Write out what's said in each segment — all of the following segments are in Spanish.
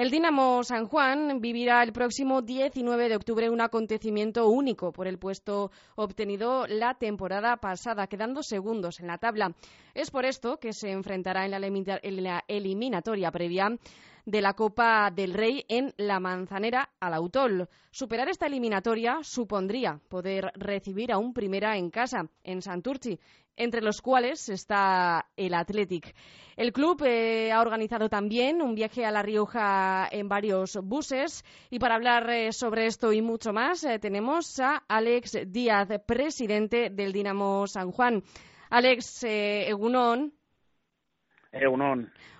El Dinamo San Juan vivirá el próximo 19 de octubre un acontecimiento único por el puesto obtenido la temporada pasada, quedando segundos en la tabla. Es por esto que se enfrentará en la, eliminatoria previa de la Copa del Rey en La Manzanera al Autol. Superar esta eliminatoria supondría poder recibir a un primera en casa, en Santurci, entre los cuales está el Athletic. El club eh, ha organizado también un viaje a La Rioja en varios buses y para hablar eh, sobre esto y mucho más eh, tenemos a Alex Díaz, presidente del Dinamo San Juan. Alex, Egunon.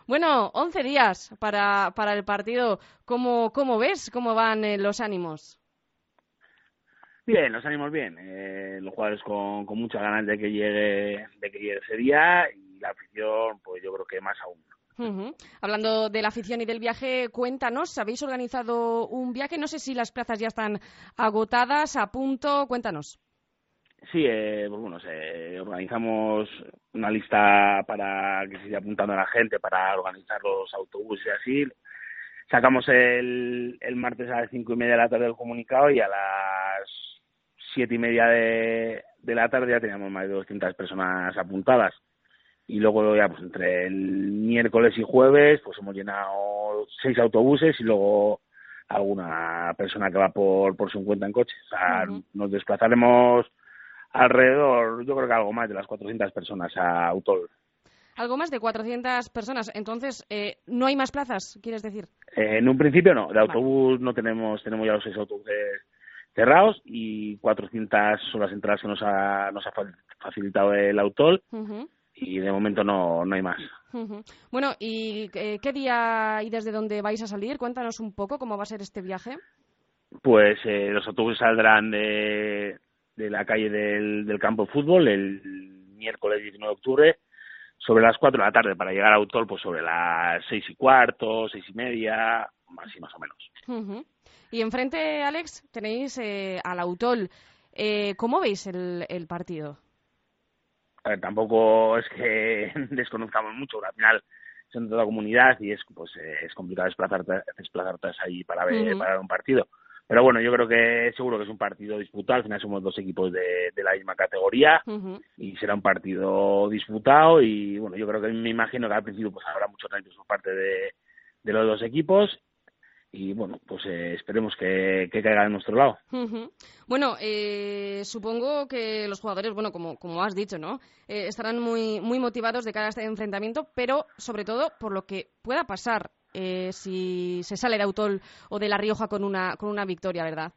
Bueno, 11 días para, para el partido. ¿Cómo, ¿Cómo ves? ¿Cómo van los ánimos? Bien, nos salimos bien. Eh, los jugadores con, con muchas ganas de que llegue de que llegue ese día y la afición, pues yo creo que más aún. Hablando de la afición y del viaje, cuéntanos, ¿habéis organizado un viaje? No sé si las plazas ya están agotadas, a punto, cuéntanos. Sí, eh, pues bueno, organizamos una lista para que se siga apuntando a la gente para organizar los autobuses y así. Sacamos el, el martes a las cinco y media de la tarde el comunicado y a las siete y media de, de la tarde ya teníamos más de 200 personas apuntadas. Y luego ya pues entre el miércoles y jueves pues hemos llenado seis autobuses y luego alguna persona que va por, por su cuenta en coche. O sea, nos desplazaremos alrededor, yo creo que algo más de las 400 personas a Autol. Algo más de 400 personas. Entonces, eh, ¿no hay más plazas, quieres decir? Eh, en un principio no. De autobús no tenemos, tenemos ya los seis autobuses cerrados y 400 son las entradas que nos ha, nos ha facilitado el autor y de momento no, no hay más. Bueno, ¿y eh, qué día y desde dónde vais a salir? Cuéntanos un poco cómo va a ser este viaje. Pues eh, los autobuses saldrán de, de la calle del, del campo de fútbol el miércoles 19 de octubre sobre las 4 de la tarde para llegar a Autol pues sobre las seis y cuarto, seis y media, así más o menos. Y enfrente, Alex, tenéis eh, al Autol. Eh, ¿Cómo veis el, el partido? A ver, tampoco es que desconozcamos mucho, al final son toda comunidad y es pues eh, es complicado desplazarte, desplazarte ahí para ver, para ver un partido. Pero bueno, yo creo que seguro que es un partido disputado. Al final somos dos equipos de, de la misma categoría y será un partido disputado. Y bueno, yo creo que me imagino que al principio pues habrá mucho nervios por parte de, de los dos equipos y bueno, pues eh, esperemos que, caiga de nuestro lado. Bueno, eh, supongo que los jugadores, bueno, como, como has dicho, ¿no? Eh, estarán muy, muy motivados de cara a este enfrentamiento, pero sobre todo por lo que pueda pasar si se sale de Autol o de La Rioja con una, con una victoria, ¿verdad?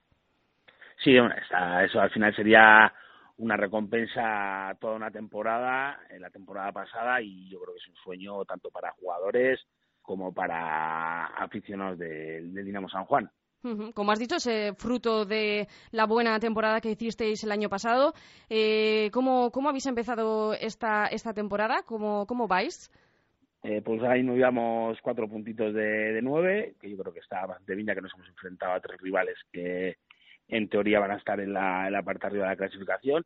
Sí, eso al final sería una recompensa toda una temporada, en la temporada pasada, y yo creo que es un sueño tanto para jugadores como para aficionados del Dinamo San Juan. Como has dicho, es fruto de la buena temporada que hicisteis el año pasado. Eh, ¿cómo, ¿Cómo habéis empezado esta, esta temporada? ¿Cómo, cómo vais? Eh, pues ahí nos llevamos cuatro puntitos de, de, nueve, que yo creo que está bastante bien, ya que nos hemos enfrentado a tres rivales que en teoría van a estar en la, en la parte arriba de la clasificación.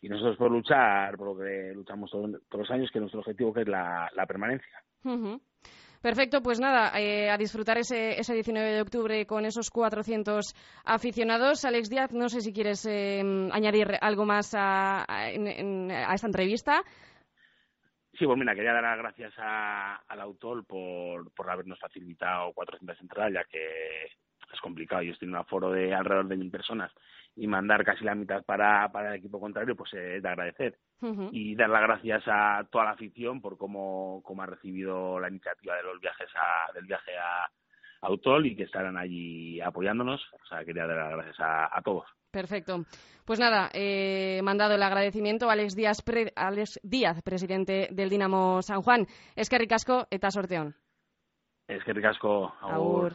Y nosotros por luchar, por lo que luchamos todos, los años, que nuestro objetivo que es la, la permanencia. Perfecto, pues nada, eh, a disfrutar ese, ese 19 de octubre con esos 400 aficionados. Alex Díaz, no sé si quieres eh, añadir algo más a, esta entrevista. Sí, pues mira, quería dar las gracias al autor por, por habernos facilitado 400 entradas, ya que es complicado. Yo estoy en un aforo de alrededor de mil personas y mandar casi la mitad para, para el equipo contrario, pues es de agradecer. Y dar las gracias a toda la afición por cómo, cómo ha recibido la iniciativa de los viajes a, del viaje a, Autol y que estarán allí apoyándonos. O sea, quería dar las gracias a, todos. Perfecto. Pues nada, eh, mandado el agradecimiento a Alex Díaz, Alex Díaz, presidente del Dinamo San Juan. Es que ricasco eta sorteón. Es que ricasco. Aur.